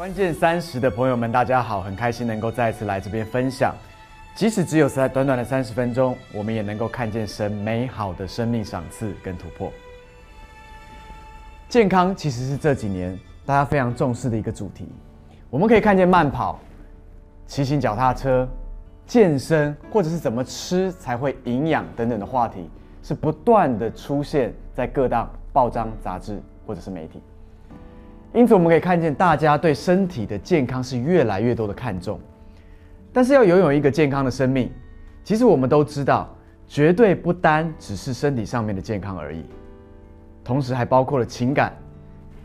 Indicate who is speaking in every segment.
Speaker 1: 关键三十的朋友们，大家好，很开心能够再次来这边分享。即使只有在短短的三十分钟，我们也能够看见神美好的生命赏赐跟突破。健康其实是这几年大家非常重视的一个主题。我们可以看见慢跑、骑行脚踏车、健身，或者是怎么吃才会营养等等的话题，是不断的出现在各大报章、杂志或者是媒体。因此，我们可以看见大家对身体的健康是越来越多的看重。但是，要拥有一个健康的生命，其实我们都知道，绝对不单只是身体上面的健康而已，同时还包括了情感、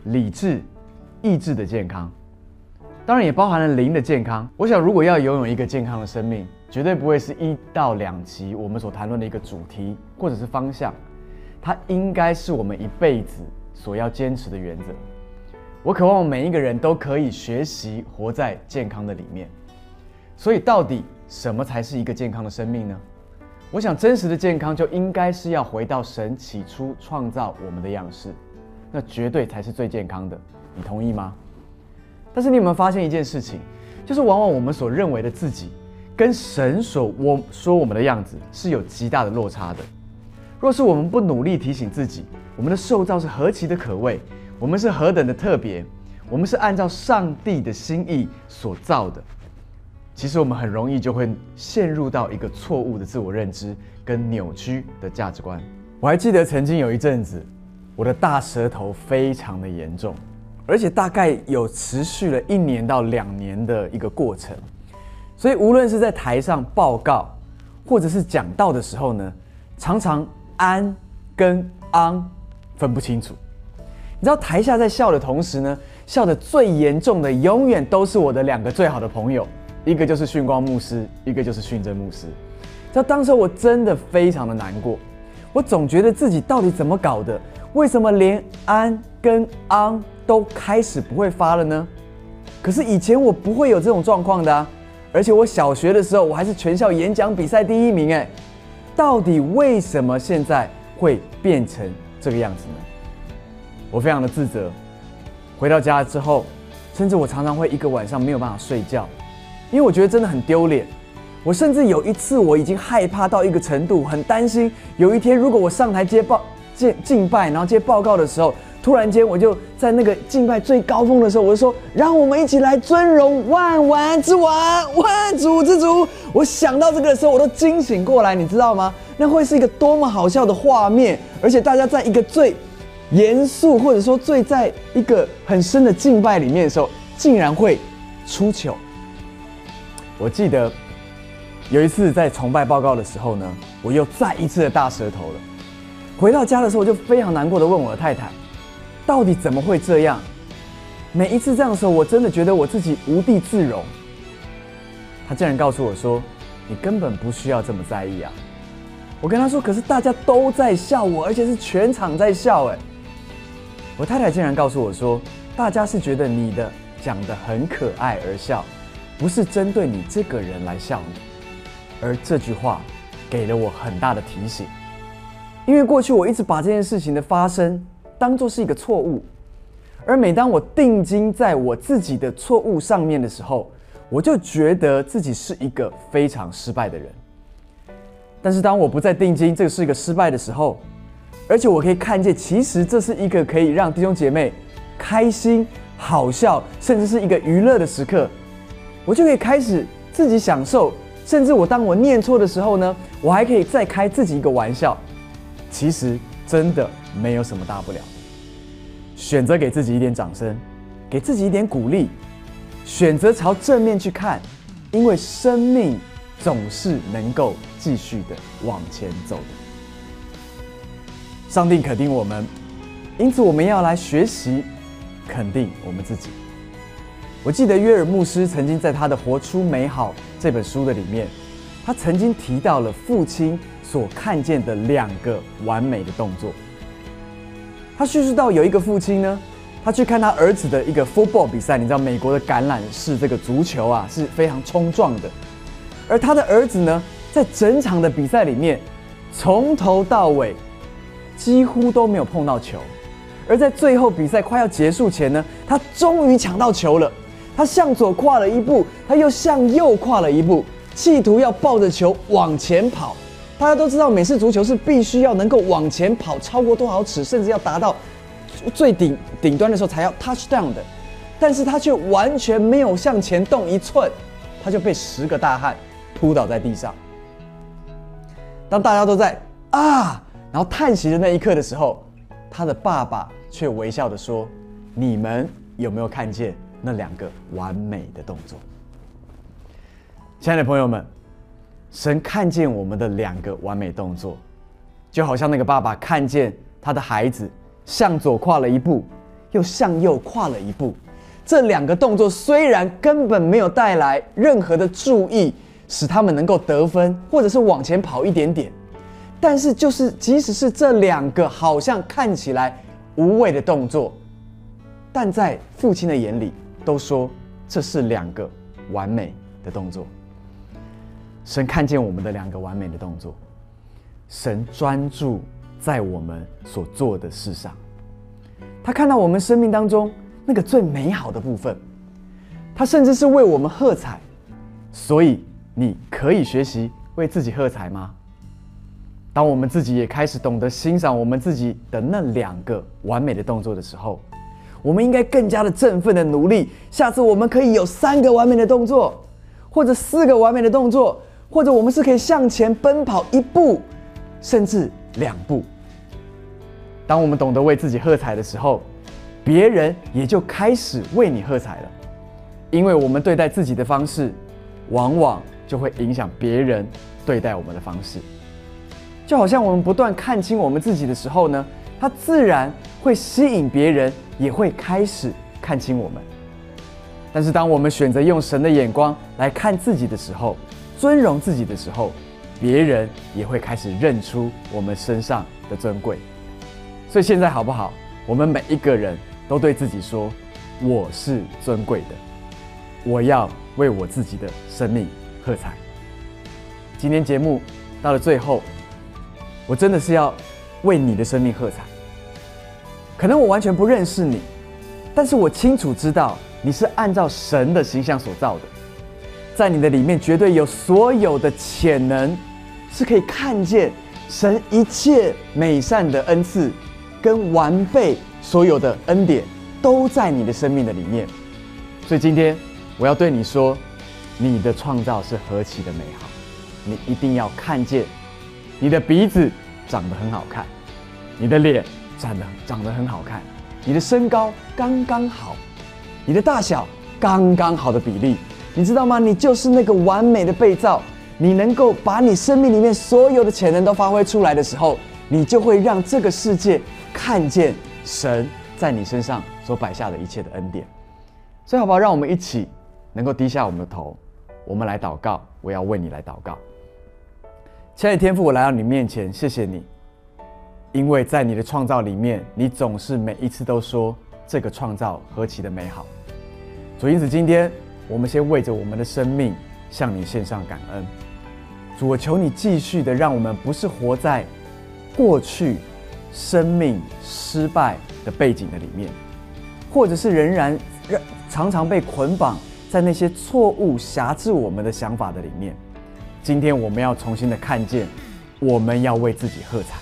Speaker 1: 理智、意志的健康，当然也包含了灵的健康。我想，如果要拥有一个健康的生命，绝对不会是一到两集我们所谈论的一个主题或者是方向，它应该是我们一辈子所要坚持的原则。我渴望每一个人都可以学习活在健康的里面。所以，到底什么才是一个健康的生命呢？我想，真实的健康就应该是要回到神起初创造我们的样式，那绝对才是最健康的。你同意吗？但是，你有没有发现一件事情，就是往往我们所认为的自己，跟神所我说我们的样子是有极大的落差的。若是我们不努力提醒自己，我们的受造是何其的可畏。我们是何等的特别，我们是按照上帝的心意所造的。其实我们很容易就会陷入到一个错误的自我认知跟扭曲的价值观。我还记得曾经有一阵子，我的大舌头非常的严重，而且大概有持续了一年到两年的一个过程。所以无论是在台上报告，或者是讲道的时候呢，常常安跟昂分不清楚。你知道台下在笑的同时呢，笑的最严重的永远都是我的两个最好的朋友，一个就是训光牧师，一个就是训真牧师。知道当时我真的非常的难过，我总觉得自己到底怎么搞的？为什么连安跟昂都开始不会发了呢？可是以前我不会有这种状况的啊，而且我小学的时候我还是全校演讲比赛第一名哎，到底为什么现在会变成这个样子呢？我非常的自责，回到家之后，甚至我常常会一个晚上没有办法睡觉，因为我觉得真的很丢脸。我甚至有一次我已经害怕到一个程度，很担心有一天如果我上台接报接敬拜，然后接报告的时候，突然间我就在那个敬拜最高峰的时候，我就说：“让我们一起来尊荣万王之王，万主之主。”我想到这个的时候，我都惊醒过来，你知道吗？那会是一个多么好笑的画面，而且大家在一个最。严肃，或者说醉在一个很深的敬拜里面的时候，竟然会出糗。我记得有一次在崇拜报告的时候呢，我又再一次的大舌头了。回到家的时候，我就非常难过的问我的太太，到底怎么会这样？每一次这样的时候，我真的觉得我自己无地自容。她竟然告诉我说：“你根本不需要这么在意啊。”我跟她说：“可是大家都在笑我，而且是全场在笑。”哎。我太太竟然告诉我说：“大家是觉得你的讲的很可爱而笑，不是针对你这个人来笑你。”而这句话给了我很大的提醒，因为过去我一直把这件事情的发生当做是一个错误，而每当我定睛在我自己的错误上面的时候，我就觉得自己是一个非常失败的人。但是当我不再定睛，这是一个失败的时候。而且我可以看见，其实这是一个可以让弟兄姐妹开心、好笑，甚至是一个娱乐的时刻。我就可以开始自己享受，甚至我当我念错的时候呢，我还可以再开自己一个玩笑。其实真的没有什么大不了。选择给自己一点掌声，给自己一点鼓励，选择朝正面去看，因为生命总是能够继续的往前走的。上帝肯定我们，因此我们要来学习肯定我们自己。我记得约尔牧师曾经在他的《活出美好》这本书的里面，他曾经提到了父亲所看见的两个完美的动作。他叙述到有一个父亲呢，他去看他儿子的一个 football 比赛，你知道美国的橄榄式这个足球啊是非常冲撞的，而他的儿子呢，在整场的比赛里面，从头到尾。几乎都没有碰到球，而在最后比赛快要结束前呢，他终于抢到球了。他向左跨了一步，他又向右跨了一步，企图要抱着球往前跑。大家都知道，美式足球是必须要能够往前跑超过多少尺，甚至要达到最顶顶端的时候才要 touch down 的。但是他却完全没有向前动一寸，他就被十个大汉扑倒在地上。当大家都在啊，然后叹息的那一刻的时候，他的爸爸却微笑的说：“你们有没有看见那两个完美的动作？”亲爱的朋友们，神看见我们的两个完美动作，就好像那个爸爸看见他的孩子向左跨了一步，又向右跨了一步。这两个动作虽然根本没有带来任何的注意，使他们能够得分，或者是往前跑一点点，但是就是即使是这两个好像看起来无谓的动作，但在父亲的眼里都说这是两个完美的动作。神看见我们的两个完美的动作，神专注在我们所做的事上，他看到我们生命当中。那个最美好的部分，他甚至是为我们喝彩，所以你可以学习为自己喝彩吗？当我们自己也开始懂得欣赏我们自己的那两个完美的动作的时候，我们应该更加的振奋的努力。下次我们可以有三个完美的动作，或者四个完美的动作，或者我们是可以向前奔跑一步，甚至两步。当我们懂得为自己喝彩的时候，别人也就开始为你喝彩了，因为我们对待自己的方式，往往就会影响别人对待我们的方式。就好像我们不断看清我们自己的时候呢，它自然会吸引别人，也会开始看清我们。但是当我们选择用神的眼光来看自己的时候，尊荣自己的时候，别人也会开始认出我们身上的尊贵。所以现在好不好？我们每一个人。都对自己说：“我是尊贵的，我要为我自己的生命喝彩。”今天节目到了最后，我真的是要为你的生命喝彩。可能我完全不认识你，但是我清楚知道你是按照神的形象所造的，在你的里面绝对有所有的潜能，是可以看见神一切美善的恩赐跟完备。所有的恩典都在你的生命的里面，所以今天我要对你说，你的创造是何其的美好，你一定要看见，你的鼻子长得很好看，你的脸长得长得很好看，你的身高刚刚好，你的大小刚刚好的比例，你知道吗？你就是那个完美的被造，你能够把你生命里面所有的潜能都发挥出来的时候，你就会让这个世界看见。神在你身上所摆下的一切的恩典，所以好不好？让我们一起能够低下我们的头，我们来祷告。我要为你来祷告，亲爱的天父，我来到你面前，谢谢你，因为在你的创造里面，你总是每一次都说这个创造何其的美好。主，因此今天我们先为着我们的生命向你献上感恩。主，我求你继续的让我们不是活在过去。生命失败的背景的里面，或者是仍然让常常被捆绑在那些错误辖制我们的想法的里面。今天我们要重新的看见，我们要为自己喝彩，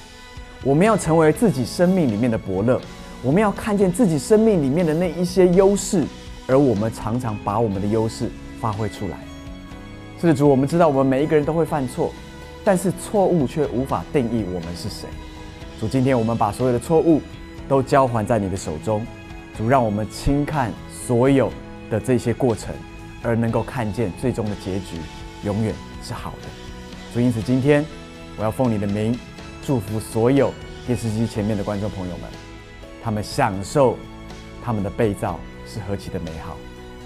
Speaker 1: 我们要成为自己生命里面的伯乐，我们要看见自己生命里面的那一些优势，而我们常常把我们的优势发挥出来。是的，主，我们知道我们每一个人都会犯错，但是错误却无法定义我们是谁。主，今天我们把所有的错误都交还在你的手中。主，让我们轻看所有的这些过程，而能够看见最终的结局永远是好的。所以，因此今天我要奉你的名祝福所有电视机前面的观众朋友们，他们享受他们的被造是何其的美好，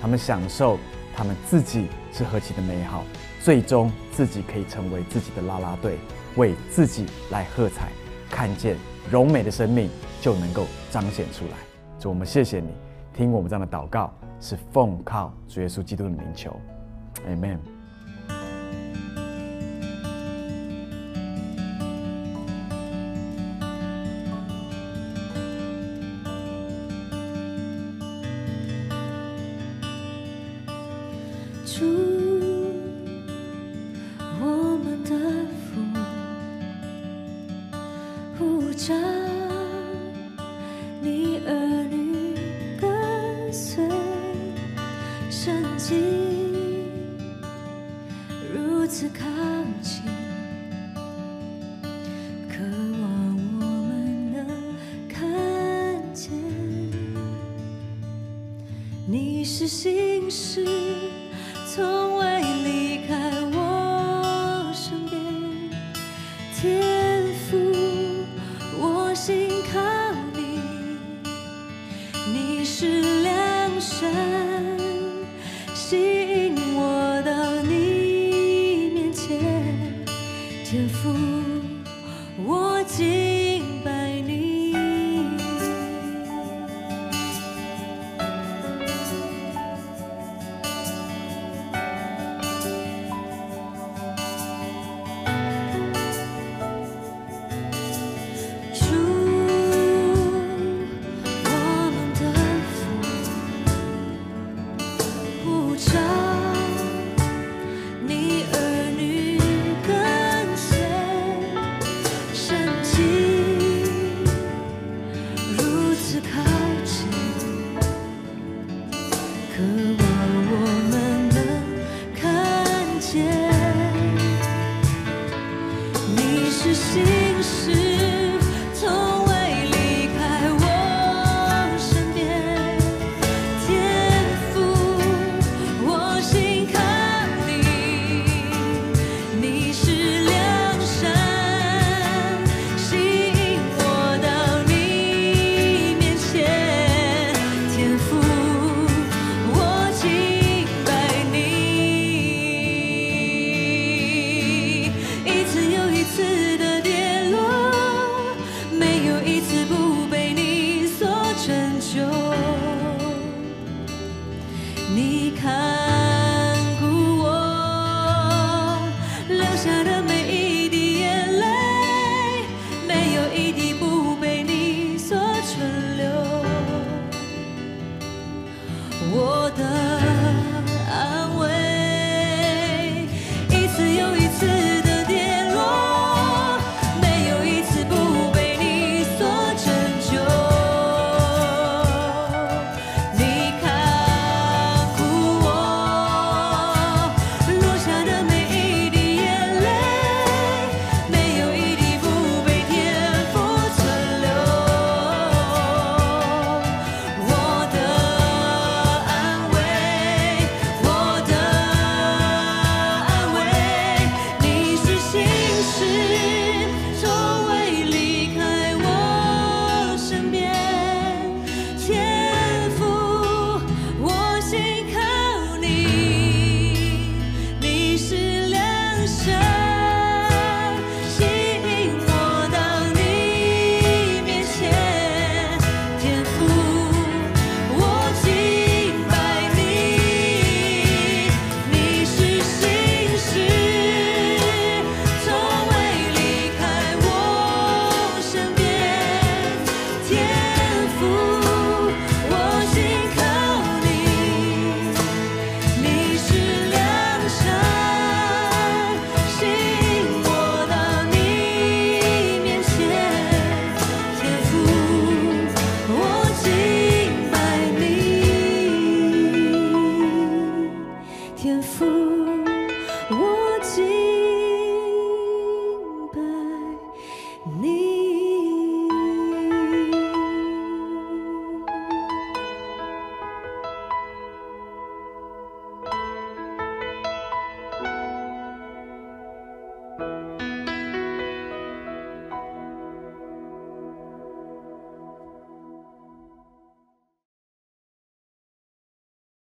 Speaker 1: 他们享受他们自己是何其的美好，最终自己可以成为自己的啦啦队，为自己来喝彩。看见柔美的生命就能够彰显出来。主，我们谢谢你，听我们这样的祷告，是奉靠主耶稣基督的名求，Amen。
Speaker 2: 主，我们的父，呼召你。儿女跟随圣经，如此靠近，渴望我们能看见你是信使。从未离开我身边，天父，我心靠你。你是良善，吸引我到你面前。天父，我今。你看